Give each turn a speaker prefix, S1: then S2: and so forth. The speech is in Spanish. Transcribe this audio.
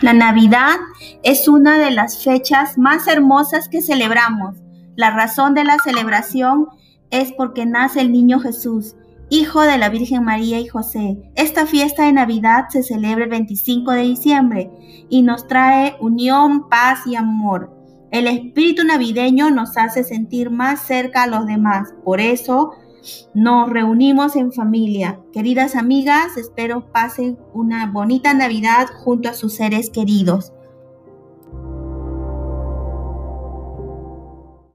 S1: La Navidad es una de las fechas más hermosas que celebramos. La razón de la celebración es porque nace el niño Jesús, hijo de la Virgen María y José. Esta fiesta de Navidad se celebra el 25 de diciembre y nos trae unión, paz y amor. El espíritu navideño nos hace sentir más cerca a los demás. Por eso nos reunimos en familia. Queridas amigas, espero pasen una bonita Navidad junto a sus seres queridos.